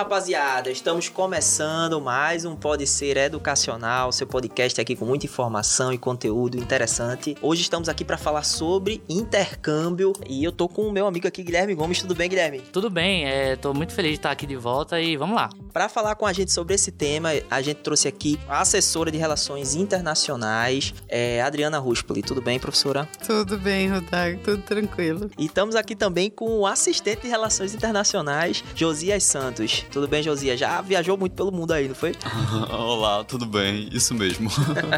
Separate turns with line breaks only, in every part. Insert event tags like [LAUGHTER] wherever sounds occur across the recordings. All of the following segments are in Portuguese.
Rapaziada, estamos começando mais um Pode Ser Educacional, seu podcast aqui com muita informação e conteúdo interessante. Hoje estamos aqui para falar sobre intercâmbio e eu tô com o meu amigo aqui, Guilherme Gomes. Tudo bem, Guilherme?
Tudo bem, é, tô muito feliz de estar aqui de volta e vamos lá.
Para falar com a gente sobre esse tema, a gente trouxe aqui a assessora de Relações Internacionais, é, Adriana Ruspoli. Tudo bem, professora?
Tudo bem, Rodrigo, tudo tranquilo.
E estamos aqui também com o assistente de Relações Internacionais, Josias Santos. Tudo bem, Josias? Já viajou muito pelo mundo aí, não foi? [LAUGHS]
Olá, tudo bem? Isso mesmo.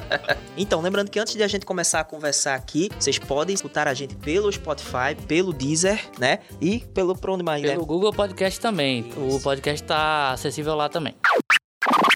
[LAUGHS]
então, lembrando que antes de a gente começar a conversar aqui, vocês podem escutar a gente pelo Spotify, pelo Deezer, né? E pelo por onde mais,
Pelo né? Google Podcast também. Isso. O podcast está acessível lá também.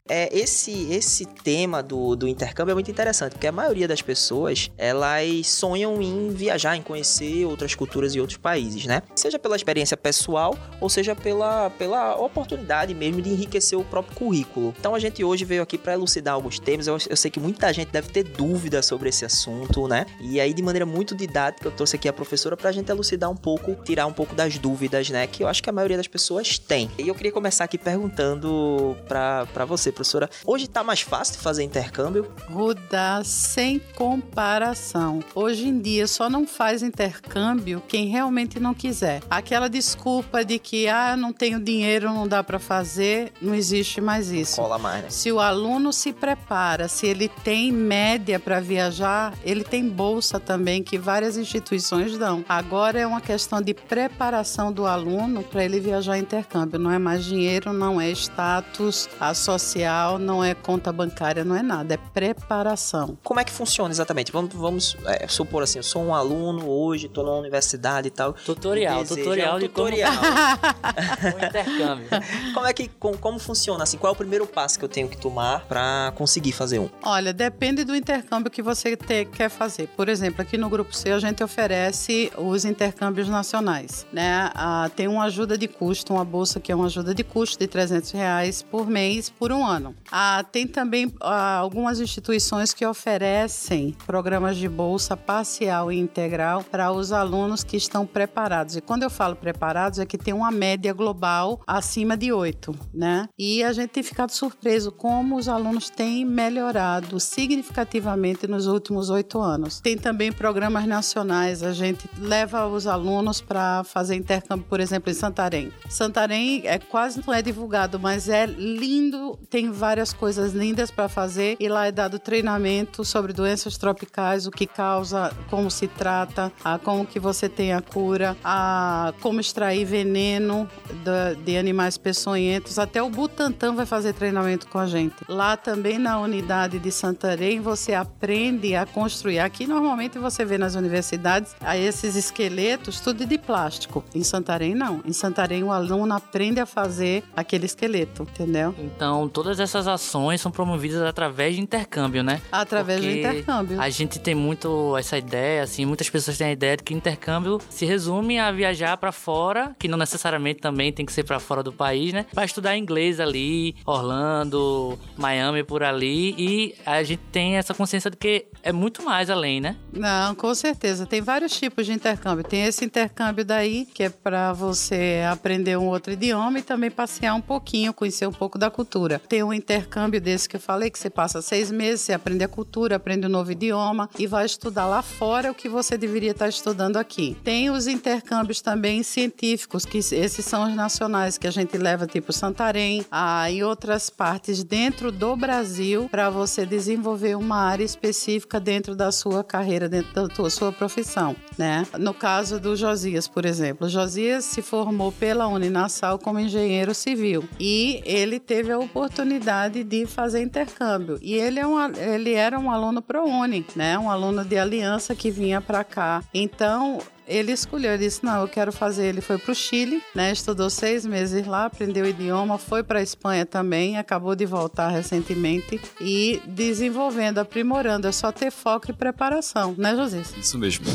É, esse, esse tema do, do intercâmbio é muito interessante, porque a maioria das pessoas, elas sonham em viajar, em conhecer outras culturas e outros países, né? Seja pela experiência pessoal, ou seja pela, pela oportunidade mesmo de enriquecer o próprio currículo. Então a gente hoje veio aqui para elucidar alguns temas. Eu, eu sei que muita gente deve ter dúvidas sobre esse assunto, né? E aí, de maneira muito didática, eu trouxe aqui a professora para a gente elucidar um pouco, tirar um pouco das dúvidas, né? Que eu acho que a maioria das pessoas tem. E eu queria começar aqui perguntando para você, professora, hoje tá mais fácil de fazer intercâmbio?
Ruda, sem comparação. Hoje em dia só não faz intercâmbio quem realmente não quiser. Aquela desculpa de que ah, não tenho dinheiro, não dá para fazer, não existe mais isso.
Cola mais, né?
Se o aluno se prepara, se ele tem média para viajar, ele tem bolsa também que várias instituições dão. Agora é uma questão de preparação do aluno para ele viajar intercâmbio. Não é mais dinheiro, não é status associado não é conta bancária, não é nada, é preparação.
Como é que funciona exatamente? Vamos, vamos é, supor assim, eu sou um aluno hoje, estou na universidade e tal.
Tutorial, tutorial é um de
tutorial.
Como... [LAUGHS] intercâmbio.
Como é que como, como funciona assim? Qual é o primeiro passo que eu tenho que tomar para conseguir fazer um?
Olha, depende do intercâmbio que você te, quer fazer. Por exemplo, aqui no grupo C a gente oferece os intercâmbios nacionais, né? Ah, tem uma ajuda de custo, uma bolsa que é uma ajuda de custo de 300 reais por mês por um ano ano. Ah, tem também ah, algumas instituições que oferecem programas de bolsa parcial e integral para os alunos que estão preparados. E quando eu falo preparados, é que tem uma média global acima de 8, né? E a gente tem ficado surpreso como os alunos têm melhorado significativamente nos últimos oito anos. Tem também programas nacionais, a gente leva os alunos para fazer intercâmbio, por exemplo, em Santarém. Santarém é quase não é divulgado, mas é lindo, tem várias coisas lindas para fazer e lá é dado treinamento sobre doenças tropicais, o que causa, como se trata, a, como que você tem a cura, a como extrair veneno de, de animais peçonhentos. Até o Butantan vai fazer treinamento com a gente. Lá também na unidade de Santarém você aprende a construir. Aqui normalmente você vê nas universidades esses esqueletos tudo de plástico. Em Santarém não. Em Santarém o aluno aprende a fazer aquele esqueleto, entendeu?
Então todas todas essas ações são promovidas através de intercâmbio, né?
Através Porque do intercâmbio.
A gente tem muito essa ideia, assim, muitas pessoas têm a ideia de que intercâmbio se resume a viajar para fora, que não necessariamente também tem que ser para fora do país, né? Para estudar inglês ali, Orlando, Miami por ali, e a gente tem essa consciência de que é muito mais além, né?
Não, com certeza. Tem vários tipos de intercâmbio. Tem esse intercâmbio daí, que é para você aprender um outro idioma e também passear um pouquinho, conhecer um pouco da cultura. Tem um intercâmbio desse que eu falei, que você passa seis meses, você aprende a cultura, aprende um novo idioma e vai estudar lá fora o que você deveria estar estudando aqui. Tem os intercâmbios também científicos, que esses são os nacionais, que a gente leva tipo Santarém, a, em outras partes dentro do Brasil, para você desenvolver uma área específica dentro da sua carreira, dentro da sua profissão, né? No caso do Josias, por exemplo, Josias se formou pela Uninassal como engenheiro civil e ele teve a oportunidade oportunidade de fazer intercâmbio. E ele, é um, ele era um aluno ProUni, né? Um aluno de aliança que vinha para cá. Então, ele escolheu, ele disse: Não, eu quero fazer. Ele foi para o Chile, né? Estudou seis meses lá, aprendeu o idioma, foi para a Espanha também, acabou de voltar recentemente e desenvolvendo, aprimorando. É só ter foco e preparação, né, José?
Isso mesmo.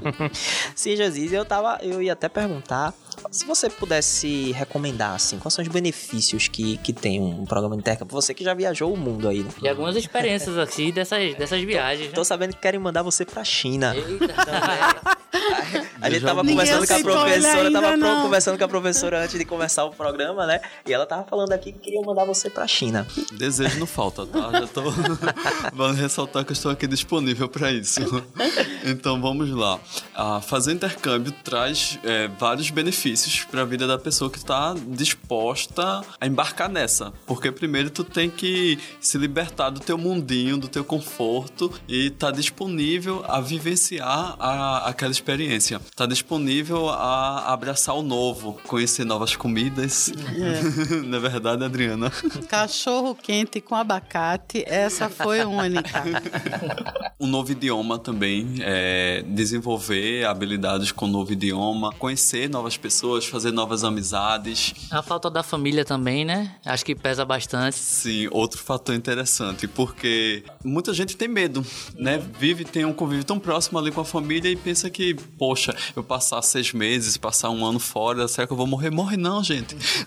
[LAUGHS]
Sim, José, eu, tava, eu ia até perguntar Se você pudesse recomendar, assim, quais são os benefícios que, que tem um programa de intercâmbio? Você que já viajou o mundo aí, né?
E algumas experiências assim dessas, dessas viagens.
Tô
Né?
sabendo que querem mandar você pra China.
Eita, [LAUGHS]
A gente tava conversando com a professora, tava
não.
conversando com a professora antes de começar o programa, né? E ela tava falando aqui que queriam mandar você pra China.
Desejo não falta, tá? Já tô. [LAUGHS] Vale ressaltar que eu estou aqui disponível para isso. [LAUGHS] Então vamos lá. Ah, fazer intercâmbio traz é, vários benefícios para a vida da pessoa que está disposta a embarcar nessa. Porque primeiro tu tem que se libertar do teu mundinho, do teu conforto e tá disponível a vivenciar a, aquela experiência. Tá disponível a abraçar o novo, conhecer novas comidas. [LAUGHS] Na verdade, Adriana.
Cachorro quente com abacate, essa foi única. [LAUGHS]
Um novo idioma também, é, desenvolver habilidades com o novo idioma, conhecer novas pessoas, fazer novas amizades.
A falta da família também, né? Acho que pesa bastante.
Sim, outro fator interessante, porque muita gente tem medo, né? Vive, tem um convívio tão próximo ali com a família e pensa que, poxa, eu passar seis meses, passar um ano fora, será que eu vou morrer? Morre não, gente. [LAUGHS]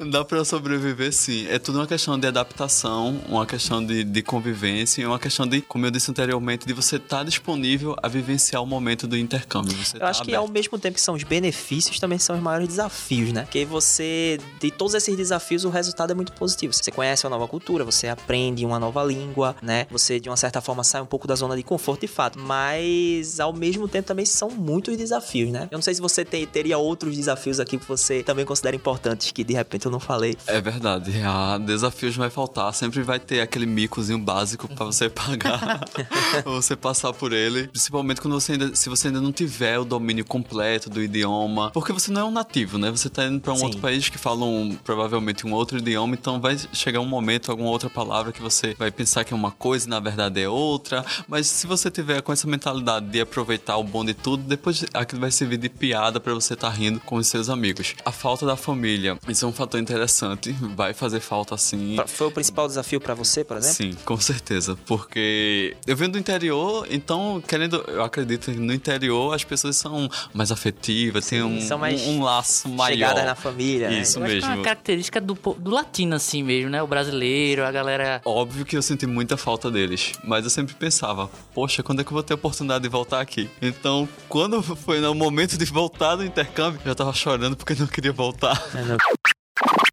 Dá, dá pra sobreviver sim. É tudo uma questão de adaptação, uma questão de, de convivência e uma questão de, como eu disse anteriormente, de você estar disponível a vivenciar o momento do intercâmbio. Você
Eu
tá
acho que
aberto.
ao mesmo tempo que são os benefícios, também são os maiores desafios, né? Porque você, de todos esses desafios, o resultado é muito positivo. Você conhece uma nova cultura, você aprende uma nova língua, né? Você, de uma certa forma, sai um pouco da zona de conforto, de fato. Mas, ao mesmo tempo, também são muitos desafios, né? Eu não sei se você tem- teria outros desafios aqui que você também considera importantes, que de repente eu não falei.
É verdade, ah, desafios vai faltar, sempre vai ter aquele micozinho básico pra você pagar, [LAUGHS] pra você passar por ele, principalmente quando você ainda, se você ainda não tiver o domínio completo do idioma, porque você não é um nativo, né? Você tá indo pra um
Sim.
outro país que fala um, provavelmente um outro idioma, então vai chegar um momento, alguma outra palavra que você vai pensar que é uma coisa e na verdade é outra, mas se você tiver com essa mentalidade de aproveitar o bom de tudo, depois aquilo vai servir de piada pra você estar rindo com os seus amigos. A falta da família, isso é um fator interessante, vai fazer falta sim.
Foi o principal desafio pra você, por exemplo?
Sim, com certeza. Porque eu venho do interior, então, querendo, eu acredito que no interior as pessoas são mais afetivas, têm um,
são mais
um, um laço maior.
Chegadas na família, né?
Isso
Eu acho que é
mesmo.
uma característica do, do latino, assim mesmo, né? O brasileiro, a galera.
Óbvio que eu senti muita falta deles, mas eu sempre pensava, poxa, quando é que eu vou ter a oportunidade de voltar aqui? Então, quando foi no momento de voltar do intercâmbio, eu já tava chorando porque não queria voltar.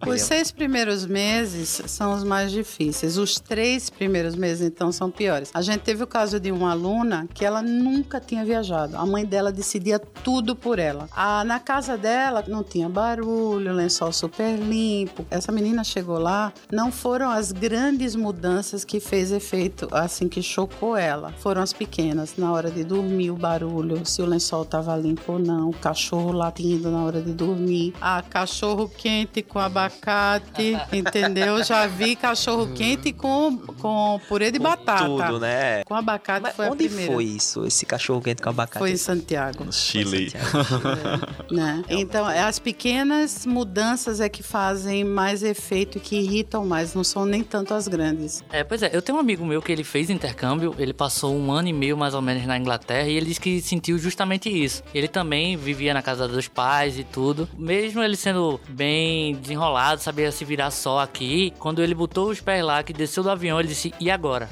Os seis primeiros meses são os mais difíceis. Os três primeiros meses, então, são piores. A gente teve o caso de uma aluna que ela nunca tinha viajado. A mãe dela decidia tudo por ela. Ah, na casa dela não tinha barulho, lençol super limpo. Essa menina chegou lá, não foram as grandes mudanças que fez efeito, assim, que chocou ela. Foram as pequenas. Na hora de dormir, o barulho, se o lençol estava limpo ou não, o cachorro latindo na hora de dormir. Ah, cachorro quente com abacate, entendeu? Já vi cachorro quente com, com purê de
Com
batata.
Tudo, né?
Com abacate
Mas
foi a
onde
primeira.
foi isso? Esse cachorro quente com abacate?
Foi em Santiago.
Chile.
né? Então, é, as pequenas mudanças é que fazem mais efeito e que irritam mais, não são nem tanto as grandes.
É, pois é, eu tenho um amigo meu que ele fez intercâmbio, ele passou um ano e meio mais ou menos na Inglaterra e ele disse que sentiu justamente isso. Ele também vivia na casa dos pais e tudo. Mesmo ele sendo bem desenrolado, sabia se virar só aqui, quando ele botou os pés lá, que desceu do avião, ele disse: e agora?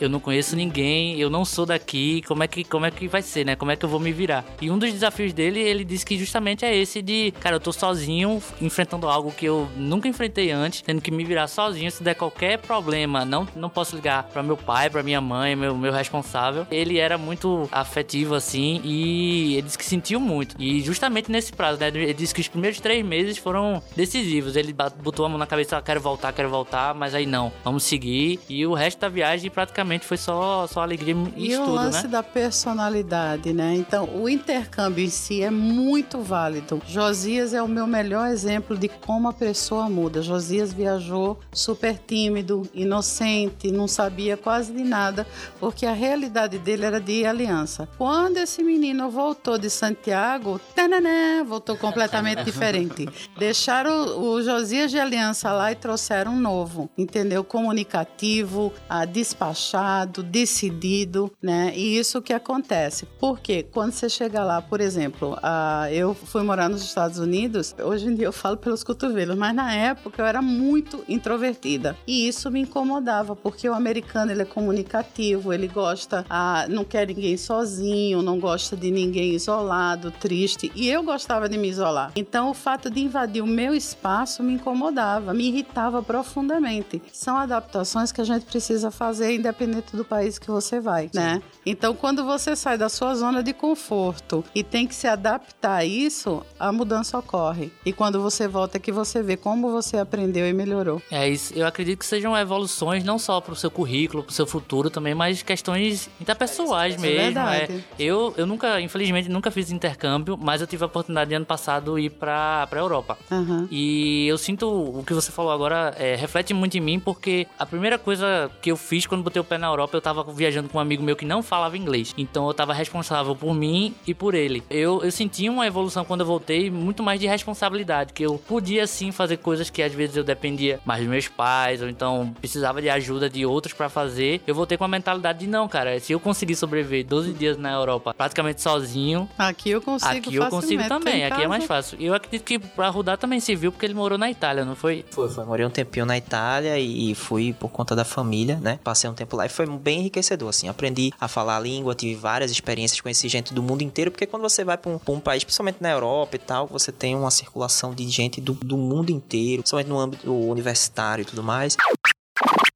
Eu não conheço ninguém, eu não sou daqui, como é que como é que vai ser, né? Como é que eu vou me virar? E um dos desafios dele, ele disse que justamente é esse de, cara, eu tô sozinho enfrentando algo que eu nunca enfrentei antes, tendo que me virar sozinho se der qualquer problema, não não posso ligar para meu pai, para minha mãe, meu meu responsável. Ele era muito afetivo assim e ele disse que sentiu muito. E justamente nesse prazo, né? Ele disse que os primeiros três meses foram decisivos. Ele botou a mão na cabeça, ah, quero voltar, quero voltar, mas aí não, vamos seguir. E o resto da viagem praticamente foi só, só alegria e,
E o
estudo,
lance
né?
da personalidade, né? Então, o intercâmbio em si é muito válido. Josias é o meu melhor exemplo de como a pessoa muda. Josias viajou super tímido, inocente, não sabia quase de nada, porque a realidade dele era de aliança. Quando esse menino voltou de Santiago, tananã, voltou completamente [LAUGHS] diferente. Deixaram o, o Josias de Aliança lá e trouxeram um novo, entendeu? Comunicativo, ah, despachado, decidido, né? E isso que acontece. Porque quando você chega lá, por exemplo, ah, eu fui morar nos Estados Unidos, hoje em dia eu falo pelos cotovelos, mas na época eu era muito introvertida. E isso me incomodava, porque o americano ele é comunicativo, ele gosta, ah, não quer ninguém sozinho, não gosta de ninguém isolado, triste. E eu gostava de me isolar. Então o fato de invadir o meu espaço me incomodava, me irritava profundamente. São adaptações que a gente precisa fazer independente do país que você vai, Sim. né? Então quando você sai da sua zona de conforto e tem que se adaptar a isso, a mudança ocorre. E quando você volta é que você vê como você aprendeu e melhorou.
É isso. Eu acredito que sejam evoluções não só para o seu currículo, para o seu futuro também, mas questões interpessoais é mesmo. Verdade. É. Eu, eu nunca, infelizmente, nunca fiz intercâmbio, mas eu tive a oportunidade de ano passado ir para a Europa. Uhum. E eu sinto o que você falou agora é, reflete muito em mim, porque a primeira coisa que eu fiz quando botei o pé na Europa, eu tava viajando com um amigo meu que não falava inglês. Então eu tava responsável por mim e por ele. Eu, eu senti uma evolução quando eu voltei, muito mais de responsabilidade, que eu podia sim fazer coisas que às vezes eu dependia mais dos meus pais, ou então precisava de ajuda de outros para fazer. Eu voltei com a mentalidade de não, cara, se eu conseguir sobreviver 12 dias na Europa praticamente sozinho.
Aqui eu consigo
Aqui eu consigo também, aqui casa... é mais fácil. E eu acredito que pra Rudá também se viu porque ele morou na Itália, não foi?
Foi, foi. Morei um tempinho na Itália e fui por conta da família, né? Passei um tempo e foi bem enriquecedor, assim. Aprendi a falar a língua, tive várias experiências, conheci gente do mundo inteiro, porque quando você vai pra um, um país, principalmente na Europa e tal, você tem uma circulação de gente do, do mundo inteiro, principalmente no âmbito universitário e tudo mais.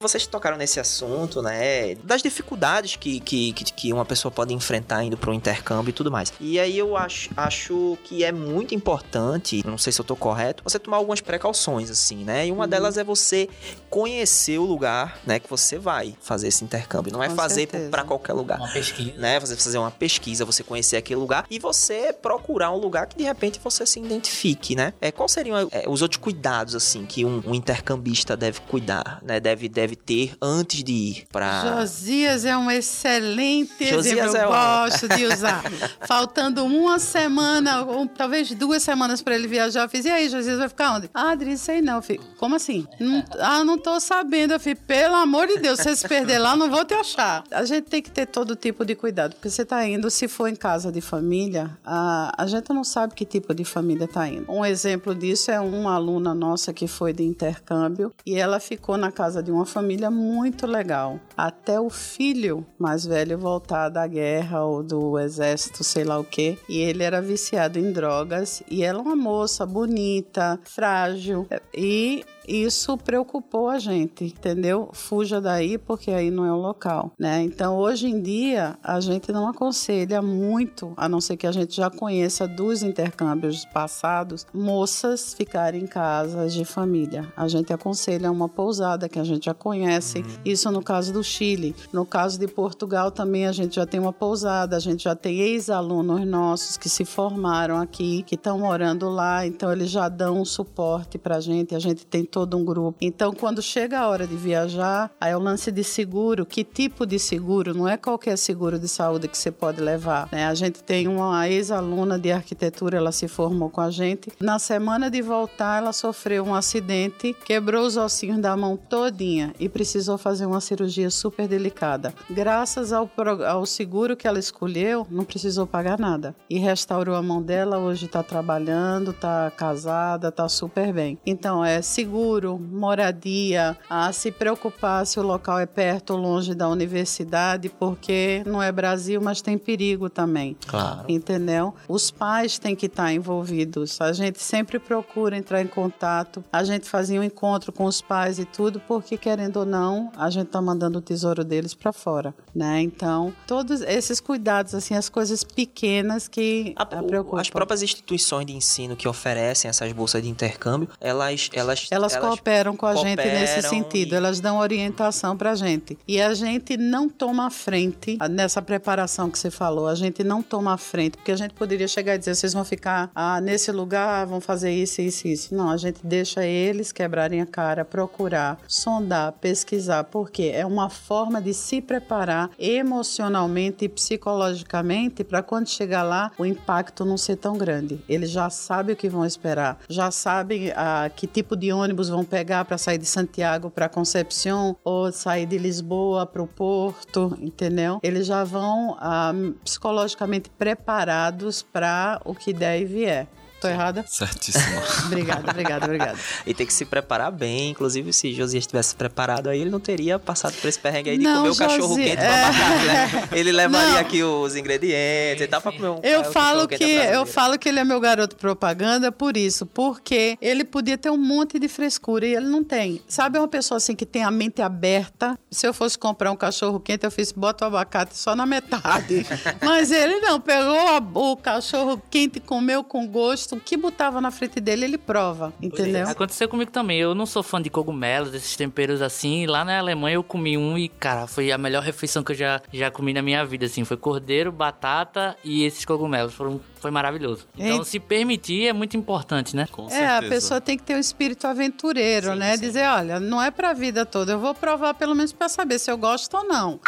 Vocês tocaram nesse assunto, né? Das dificuldades que, que, que uma pessoa pode enfrentar indo para um intercâmbio e tudo mais. E aí eu acho, acho que é muito importante, não sei se eu tô correto, você tomar algumas precauções, assim, né? E uma uhum. delas é você conhecer o lugar, né, que você vai fazer esse intercâmbio. Não é Com fazer para qualquer lugar.
Uma pesquisa.
Né? Você fazer uma pesquisa, você conhecer aquele lugar e você procurar um lugar que de repente você se identifique, né? É, quais seriam é, os outros cuidados, assim, que um, um intercambista deve cuidar, né? Deve, deve deve ter antes de ir para.
Josias é um excelente Josias exemplo. É Eu gosto de usar. [LAUGHS] Faltando uma semana, ou talvez duas semanas para ele viajar, eu fiz, e aí, Josias vai ficar onde? Ah, Adri, sei não, filho. Como assim? Não, ah, não tô sabendo. Eu falei, pelo amor de Deus, se você se perder lá, não vou te achar. A gente tem que ter todo tipo de cuidado, porque você tá indo, se for em casa de família, a, a gente não sabe que tipo de família tá indo. Um exemplo disso é uma aluna nossa que foi de intercâmbio e ela ficou na casa de uma família família muito legal. Até o filho mais velho voltar da guerra ou do exército, sei lá o que. E ele era viciado em drogas. E ela é uma moça bonita, frágil. E isso preocupou a gente, entendeu? Fuja daí porque aí não é o local, né? Então, hoje em dia, a gente não aconselha muito, a não ser que a gente já conheça dos intercâmbios passados, moças ficarem em casas de família. A gente aconselha uma pousada que a gente já conhece. Uhum. Isso no caso do Chile. No caso de Portugal também a gente já tem uma pousada, a gente já tem ex-alunos nossos que se formaram aqui, que estão morando lá, então eles já dão um suporte pra gente. A gente tem todo um grupo. Então, quando chega a hora de viajar, aí é o lance de seguro. Que tipo de seguro? Não é qualquer seguro de saúde que você pode levar. Né? A gente tem uma ex-aluna de arquitetura, ela se formou com a gente. Na semana de voltar, ela sofreu um acidente, quebrou os ossinhos da mão todinha e precisou fazer uma cirurgia super delicada. Graças ao, ao seguro que ela escolheu, não precisou pagar nada. E restaurou a mão dela, hoje está trabalhando, está casada, está super bem. Então, é seguro seguro, moradia, a se preocupar se o local é perto ou longe da universidade, porque não é Brasil, mas tem perigo também.
Claro.
Entendeu? Os pais têm que estar envolvidos. A gente sempre procura entrar em contato. A gente fazia um encontro com os pais e tudo, porque querendo ou não, a gente tá mandando o tesouro deles para fora, né? Então, todos esses cuidados, assim, as coisas pequenas que
a, preocupam. As próprias instituições de ensino que oferecem essas bolsas de intercâmbio, elas elas,
elas elas, elas cooperam com a cooperam gente nesse sentido, e... elas dão orientação pra gente. E a gente não toma a frente nessa preparação que você falou, a gente não toma a frente, porque a gente poderia chegar e dizer, vocês vão ficar ah, nesse lugar, vão fazer isso, isso, isso. Não, a gente deixa eles quebrarem a cara, procurar, sondar, pesquisar, porque é uma forma de se preparar emocionalmente e psicologicamente para quando chegar lá o impacto não ser tão grande. Eles já sabem o que vão esperar, já sabem ah, que tipo de ônibus vão pegar para sair de Santiago para Concepción ou sair de Lisboa para o Porto, entendeu? Eles já vão ah, psicologicamente preparados para o que der e vier. Tô errada?
Certíssimo. [LAUGHS]
obrigada, obrigada, obrigada.
E tem que se preparar bem. Inclusive, se Josias tivesse preparado aí, ele não teria passado por esse perrengue aí de não, comer o cachorro quente é... abacate, né? Ele levaria não. aqui os ingredientes e tal pra comer um
Eu falo que eu falo que ele é meu garoto propaganda por isso, porque ele podia ter um monte de frescura e ele não tem. Sabe uma pessoa assim que tem a mente aberta? Se eu fosse comprar um cachorro quente, eu fiz bota o abacate só na metade. [LAUGHS] Mas ele não, pegou a, o cachorro quente, comeu com gosto o que botava na frente dele, ele prova, entendeu?
Aconteceu comigo também. Eu não sou fã de cogumelos, desses temperos assim. Lá na Alemanha eu comi um e, cara, foi a melhor refeição que eu já, já comi na minha vida, assim. Foi cordeiro, batata e esses cogumelos. Foram, foi maravilhoso. Então, e... se permitir é muito importante, né?
Com certeza. É, a pessoa tem que ter um espírito aventureiro, sim, né? Sim. Dizer, olha, não é pra vida toda. Eu vou provar pelo menos para saber se eu gosto ou não.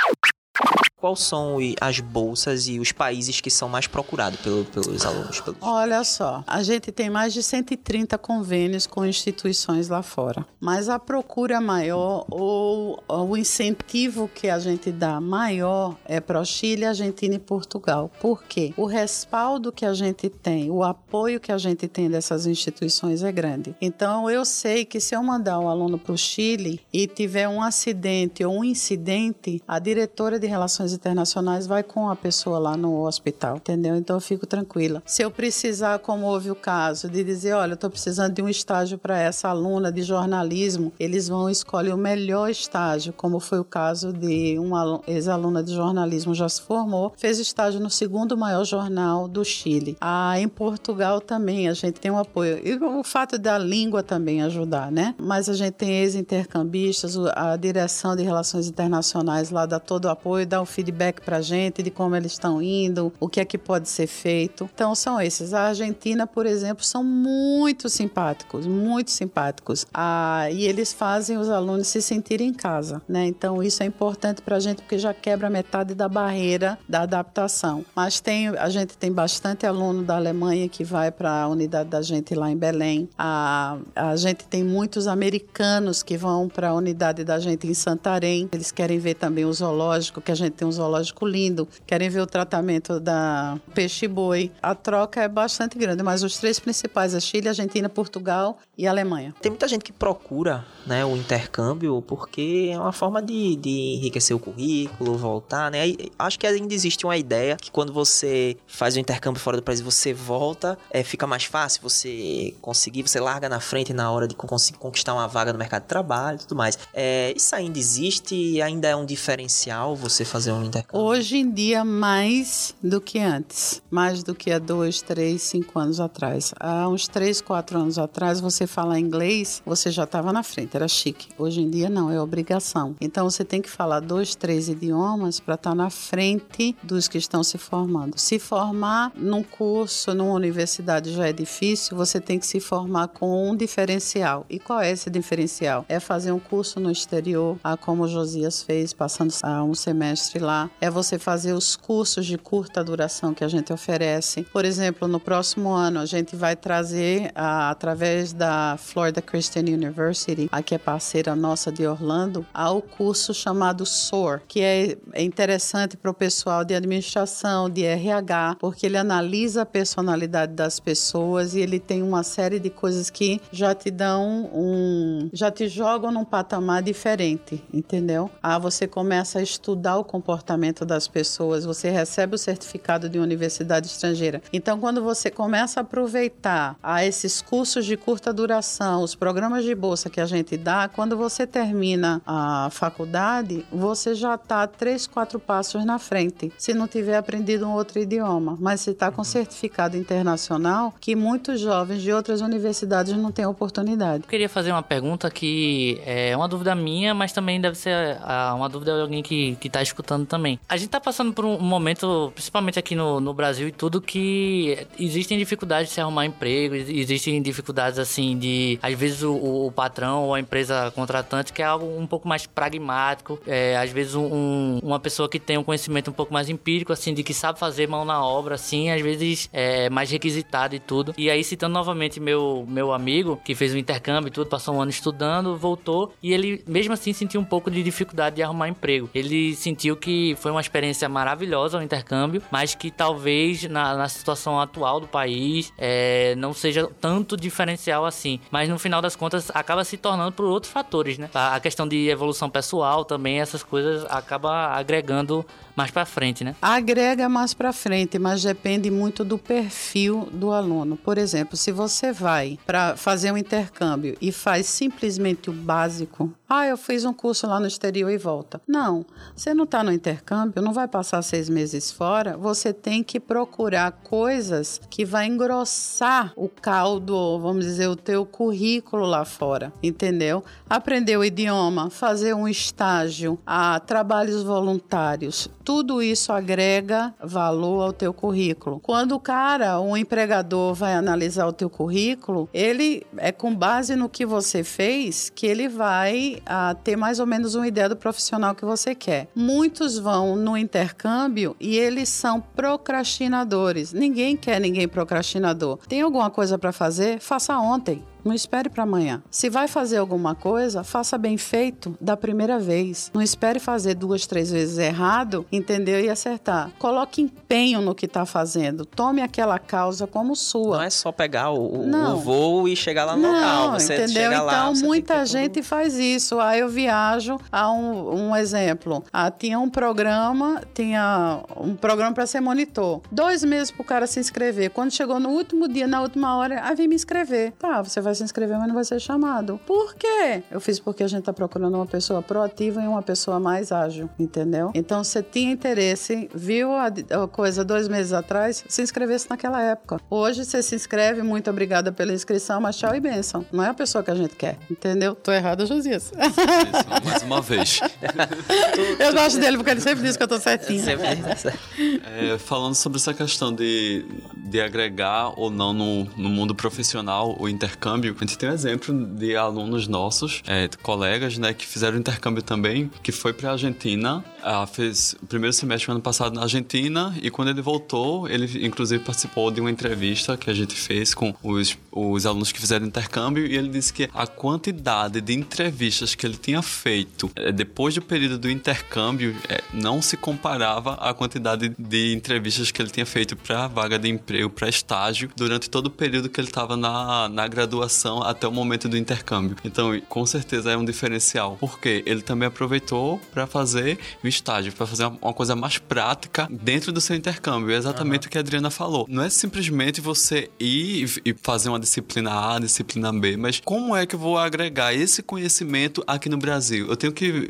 Quais são as bolsas e os países que são mais procurados pelo, pelos alunos? Pelos...
Olha só, a gente tem mais de 130 convênios com instituições lá fora, mas a procura maior ou, ou o incentivo que a gente dá maior é para o Chile, Argentina e Portugal. Por quê? O respaldo que a gente tem, o apoio que a gente tem dessas instituições é grande. Então eu sei que se eu mandar um aluno para o Chile e tiver um acidente ou um incidente, a diretora de relações internacionais vai com a pessoa lá no hospital, entendeu? Então eu fico tranquila. Se eu precisar, como houve o caso, de dizer, olha, eu estou precisando de um estágio para essa aluna de jornalismo, eles vão escolher o melhor estágio, como foi o caso de uma ex-aluna de jornalismo, já se formou, fez estágio no segundo maior jornal do Chile. Ah, em Portugal também a gente tem um apoio. E o fato da língua também ajudar, né? Mas a gente tem ex-intercambistas, a direção de relações internacionais lá dá todo o apoio, dá o feedback para a gente de como eles estão indo, o que é que pode ser feito. Então são esses. A Argentina, por exemplo, são muito simpáticos, muito simpáticos. Ah, e eles fazem os alunos se sentirem em casa, né? Então isso é importante para a gente porque já quebra metade da barreira da adaptação. Mas tem, a gente tem bastante aluno da Alemanha que vai para a unidade da gente lá em Belém. A, a gente tem muitos americanos que vão para a unidade da gente em Santarém. Eles querem ver também o zoológico que a gente tem um zoológico lindo, querem ver o tratamento da peixe-boi. A troca é bastante grande, mas os três principais é Chile, Argentina, Portugal e Alemanha.
Tem muita gente que procura né, o intercâmbio porque é uma forma de, de enriquecer o currículo, voltar, né? Acho que ainda existe uma ideia que quando você faz o intercâmbio fora do país você volta, é, fica mais fácil você conseguir, você larga na frente na hora de conseguir conquistar uma vaga no mercado de trabalho e tudo mais. É, isso ainda existe ainda é um diferencial você fazer um intercâmbio?
Hoje em dia, mais do que antes. Mais do que há dois, três, cinco anos atrás. Há uns três, quatro anos atrás, você falar inglês, você já estava na frente, era chique. Hoje em dia, não, é obrigação. Então, você tem que falar dois, três idiomas para estar tá na frente dos que estão se formando. Se formar num curso, numa universidade já é difícil, você tem que se formar com um diferencial. E qual é esse diferencial? É fazer um curso no exterior, como o Josias fez, passando um semestre lá, é você fazer os cursos de curta duração que a gente oferece. Por exemplo, no próximo ano a gente vai trazer, a, através da Florida Christian University, a que é parceira nossa de Orlando, ao curso chamado SOAR, que é, é interessante para o pessoal de administração, de RH, porque ele analisa a personalidade das pessoas e ele tem uma série de coisas que já te dão um. já te jogam num patamar diferente, entendeu? Ah, você começa a estudar o comportamento comportamento das pessoas, você recebe o certificado de universidade estrangeira. Então, quando você começa a aproveitar a esses cursos de curta duração, os programas de bolsa que a gente dá, quando você termina a faculdade, você já está três, quatro passos na frente. Se não tiver aprendido um outro idioma, mas se está com certificado internacional, que muitos jovens de outras universidades não têm oportunidade.
Eu queria fazer uma pergunta que é uma dúvida minha, mas também deve ser ah, uma dúvida de alguém que, que tá também. A gente está passando por um momento, principalmente aqui no, no Brasil e tudo, que existem dificuldades de se arrumar emprego, existem dificuldades assim de, às vezes, o, o patrão ou a empresa contratante que é algo um pouco mais pragmático, é, às vezes um, uma pessoa que tem um conhecimento um pouco mais empírico, assim, de que sabe fazer mão na obra, assim, às vezes é mais requisitado e tudo. E aí, citando novamente meu, meu amigo, que fez o intercâmbio e tudo, passou um ano estudando, voltou, e ele, mesmo assim, sentiu um pouco de dificuldade de arrumar emprego. Ele sentiu que foi uma experiência maravilhosa o intercâmbio, mas que talvez na, na situação atual do país é, não seja tanto diferencial assim. Mas no final das contas, acaba se tornando por outros fatores, né? A questão de evolução pessoal também, essas coisas acaba agregando mais para frente, né?
Agrega mais para frente, mas depende muito do perfil do aluno. Por exemplo, se você vai para fazer um intercâmbio e faz simplesmente o básico, ah, eu fiz um curso lá no exterior e volta. Não, você não está no intercâmbio, não vai passar seis meses fora, você tem que procurar coisas que vai engrossar o caldo, vamos dizer, o teu currículo lá fora, entendeu? Aprender o idioma, fazer um estágio, a trabalhos voluntários, tudo isso agrega valor ao teu currículo. Quando o cara, um empregador vai analisar o teu currículo, ele é com base no que você fez que ele vai a, ah, ter mais ou menos uma ideia do profissional que você quer. Muitos vão no intercâmbio e eles são procrastinadores. Ninguém quer ninguém procrastinador. Tem alguma coisa para fazer? Faça ontem. Não espere para amanhã. Se vai fazer alguma coisa, faça bem feito da primeira vez. Não espere fazer duas, três vezes errado, entendeu? E acertar. Coloque empenho no que está fazendo. Tome aquela causa como sua.
Não é só pegar o, o voo e chegar lá no
Não,
local.
Você entendeu? Então, lá, muita gente tudo... faz isso. Aí eu viajo a um, um exemplo. Ah, tinha um programa, tinha um programa para ser monitor. Dois meses para o cara se inscrever. Quando chegou no último dia, na última hora, aí vim me inscrever. Tá, você vai se inscrever, mas não vai ser chamado. Por quê? Eu fiz porque a gente está procurando uma pessoa proativa e uma pessoa mais ágil, entendeu? Então, você tinha interesse, viu a, a coisa dois meses atrás, se inscrevesse naquela época. Hoje, você se inscreve, muito obrigada pela inscrição, mas tchau e benção. Não é a pessoa que a gente quer, entendeu? Tô errada, Josias.
mais uma vez. [LAUGHS]
eu gosto dele porque ele sempre diz que eu tô certinha.
É, falando sobre essa questão de, de agregar ou não no, no mundo profissional o intercâmbio, a gente tem um exemplo de alunos nossos, é, colegas, né, que fizeram intercâmbio também, que foi para a Argentina, ah, fez o primeiro semestre do ano passado na Argentina e quando ele voltou, ele inclusive participou de uma entrevista que a gente fez com os, os alunos que fizeram intercâmbio e ele disse que a quantidade de entrevistas que ele tinha feito é, depois do período do intercâmbio é, não se comparava à quantidade de entrevistas que ele tinha feito para vaga de emprego, para estágio, durante todo o período que ele estava na, na graduação até o momento do intercâmbio. Então, com certeza é um diferencial, porque ele também aproveitou para fazer o estágio, para fazer uma coisa mais prática dentro do seu intercâmbio. É exatamente uhum. o que a Adriana falou. Não é simplesmente você ir e fazer uma disciplina A, disciplina B, mas como é que eu vou agregar esse conhecimento aqui no Brasil? Eu tenho que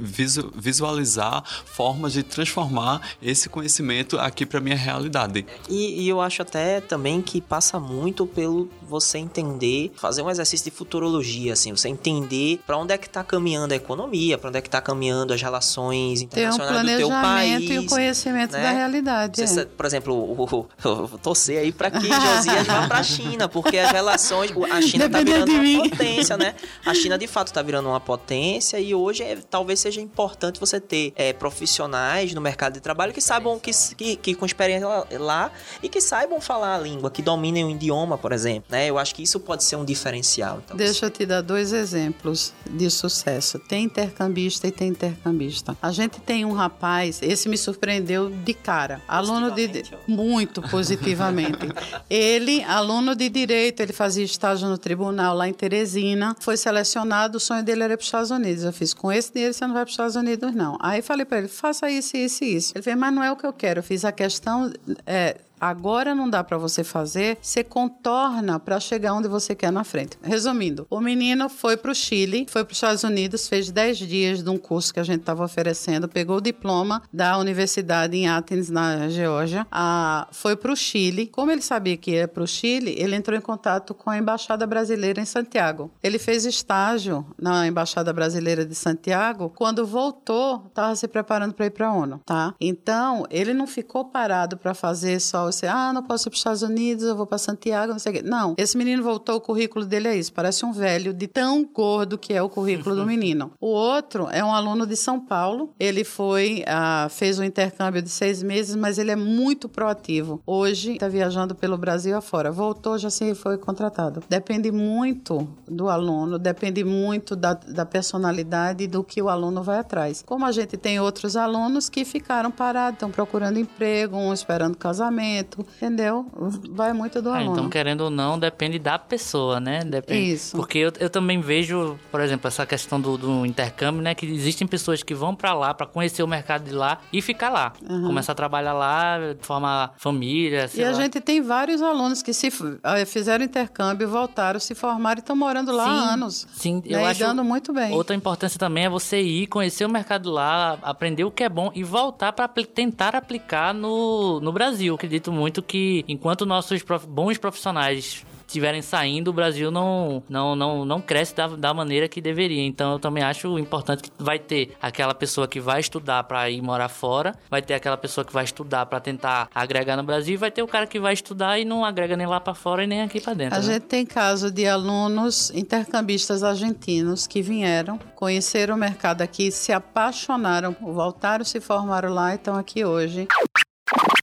visualizar formas de transformar esse conhecimento aqui para minha realidade.
E, e eu acho até também que passa muito pelo você entender, fazer um exercício de futurologia, assim, você entender para onde é que está caminhando a economia, para onde é que está caminhando as relações internacionais
um
do teu país.
e o conhecimento né? da realidade.
Você,
é.
Por exemplo, o, o, torcer aí para que [LAUGHS] Josias vá para a China, porque as relações, a China está virando uma mim. potência, né? A China de fato está virando uma potência e hoje é, talvez seja importante você ter é, profissionais no mercado de trabalho que saibam que, que, que com experiência lá e que saibam falar a língua, que dominem o idioma, por exemplo. Né? Eu acho que isso pode ser um diferencial.
Então, Deixa eu te dar dois exemplos de sucesso. Tem intercambista e tem intercambista. A gente tem um rapaz, esse me surpreendeu de cara. Aluno de muito positivamente. [LAUGHS] ele, aluno de direito, ele fazia fazia estágio no tribunal lá em Teresina, foi selecionado, o sonho dele era ir para os Estados Unidos. Eu fiz, com esse dinheiro você não vai para os Estados Unidos, não. Aí falei para ele, faça isso, isso e isso. Ele fez, mas não é o que eu quero. Eu fiz a questão, é, agora não dá para você fazer, você contorna para chegar onde você quer na frente. Resumindo, o menino foi para o Chile, foi para os Estados Unidos, fez 10 dias de um curso que a gente estava oferecendo, pegou o diploma da universidade em Athens, na Geórgia, a, foi para o Chile. Como ele sabia que ia para o Chile, ele entrou em contato com a Embaixada Brasileira em Santiago. Ele fez estágio na Embaixada Brasileira de Santiago. Quando voltou, estava se preparando para ir para a ONU, tá? Então, ele não ficou parado para fazer só você, ah, não posso ir para os Estados Unidos, eu vou para Santiago, não sei o quê. Não, esse menino voltou, o currículo dele é isso, parece um velho de tão gordo que é o currículo do [LAUGHS] menino. O outro é um aluno de São Paulo, ele foi, ah, fez um intercâmbio de seis meses, mas ele é muito proativo. Hoje está viajando pelo Brasil afora, voltou, já se foi contratado. Depende muito do aluno, depende muito da, da personalidade e do que o aluno vai atrás. Como a gente tem outros alunos que ficaram parados, estão procurando emprego, um esperando casamento, entendeu? Vai muito do
Ah,
aluno.
então, querendo ou não, depende da pessoa, né? Depende.
Isso.
Porque eu, eu também vejo, por exemplo, essa questão do, do intercâmbio, né? Que existem pessoas que vão pra lá pra conhecer o mercado de lá e ficar lá. Começar a trabalhar lá, formar família,
E
sei
a
lá.
gente tem vários alunos que se eh, fizeram intercâmbio, voltaram, se formaram e estão morando lá há
Sim,
anos.
Sim,
né?
eu
E
acho
dando muito bem.
Outra importância também é você ir, conhecer o mercado lá, aprender o que é bom e voltar para tentar aplicar no, no Brasil. Acredito muito que enquanto nossos prof- bons profissionais estiverem saindo, o Brasil não, não, não, não cresce da, da maneira que deveria. Então eu também acho importante que vai ter aquela pessoa que vai estudar para ir morar fora, vai ter aquela pessoa que vai estudar para tentar agregar no Brasil e vai ter o cara que vai estudar e não agrega nem lá para fora e nem aqui para dentro.
A
né?
gente tem caso de alunos intercambistas argentinos que vieram, conheceram o mercado aqui, se apaixonaram, voltaram, se formaram lá e estão aqui hoje.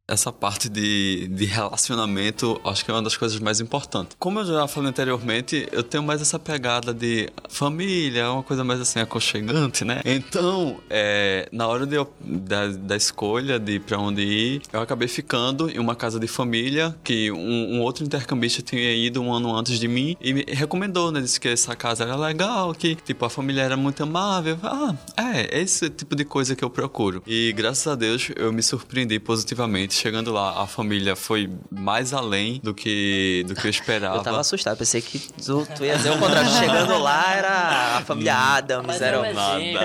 Essa parte de, de relacionamento, acho que é uma das coisas mais importantes. Como eu já falei anteriormente, eu tenho mais essa pegada de família, uma coisa mais assim aconchegante, né? Então, é, na hora de da, da escolha de pra onde ir, eu acabei ficando em uma casa de família que um, um outro intercambista tinha ido um ano antes de mim e me recomendou, né? Disse que essa casa era legal, que tipo a família era muito amável. Ah, é, é esse tipo de coisa que eu procuro. E graças a Deus eu me surpreendi positivamente. Chegando lá, a família foi mais além do que do que eu esperava. [LAUGHS]
Eu tava assustado, pensei que tu, tu ia dizer o contrário. Chegando lá era a família Adams,
Mas
era
é um exemplo,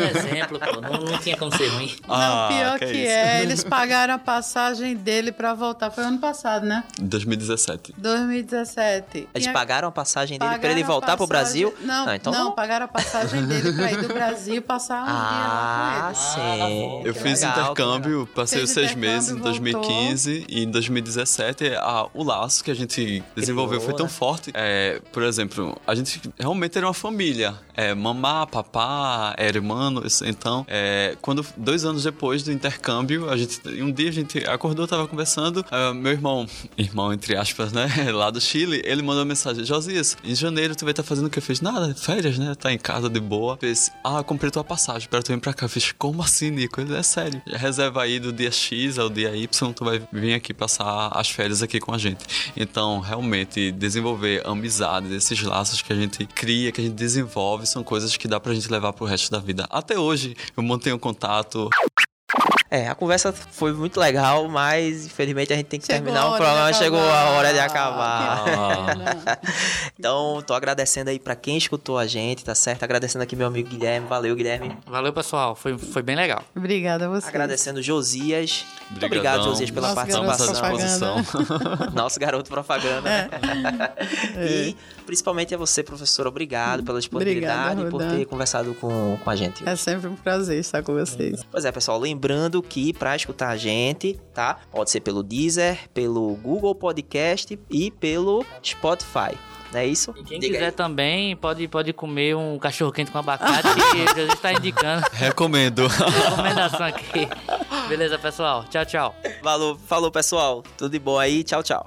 um exemplo, pô. Não, não tinha como ser ruim. [LAUGHS]
Ah,
Não, pior
que
que,
é
é, eles pagaram a passagem dele para voltar. Foi ano passado, né?
2017.
2017.
Eles pagaram a passagem dele pra ele voltar pro
passagem-
Brasil?
Não,
Ah, então
não, pagaram a passagem dele para ir do Brasil e passar um dia lá
Ah,
com ele.
sim.
Eu
Que
fiz
legal,
intercâmbio, passei os seis meses em. 2015 e em 2017 a- o laço que a gente desenvolveu
Criou,
foi tão
né?
forte. É, por exemplo, a gente realmente era uma família. É, mamá, papá, hermanos. Então, é, quando dois anos depois do intercâmbio, a gente, um dia a gente acordou, tava conversando. ah, meu irmão, irmão entre aspas, né, [LAUGHS] lá do Chile, ele mandou uma mensagem: Josias, em janeiro tu vai estar fazendo o que? Eu fiz nada, férias, né? Tá em casa de boa. Fez, ah, comprei tua passagem para tu vir pra cá. Eu fiz, como assim, Nico? Ele é sério. Reserva aí do dia X ao dia Y, tu vai vir aqui passar as férias aqui com a gente. Então, realmente, desenvolver amizades, esses laços que a gente cria, que a gente desenvolve, são coisas que dá pra gente levar pro resto da vida. Até hoje, eu mantenho contato.
É, a conversa foi muito legal, mas infelizmente a gente tem que
Chegou
terminar o programa. Chegou a hora de
acabar. Que pena. [LAUGHS]
Então, tô agradecendo aí pra quem escutou a gente, tá certo? Agradecendo aqui meu amigo Guilherme. Valeu, Guilherme.
Valeu, pessoal. Foi, foi bem legal.
Obrigada a você.
Agradecendo Josias. Muito
Obrigadão.
obrigado, Josias, pela
Nosso
participação.
garoto
à disposição. [LAUGHS]
Nosso garoto propaganda. né? [LAUGHS] E principalmente a você, professor, obrigado pela disponibilidade e por ter conversado com, com a gente.
É sempre um prazer estar com vocês.
Pois é, pessoal, lembrando que para escutar a gente, tá? Pode ser pelo Deezer, pelo Google Podcast e pelo Spotify. Não é isso?
E quem
Diga
quiser
aí.
também pode, pode comer um cachorro quente com abacate, que Jesus está [LAUGHS] indicando.
Recomendo.
Recomendação aqui. Beleza, pessoal? Tchau, tchau.
Falou, falou, pessoal. Tudo de bom aí. Tchau, tchau.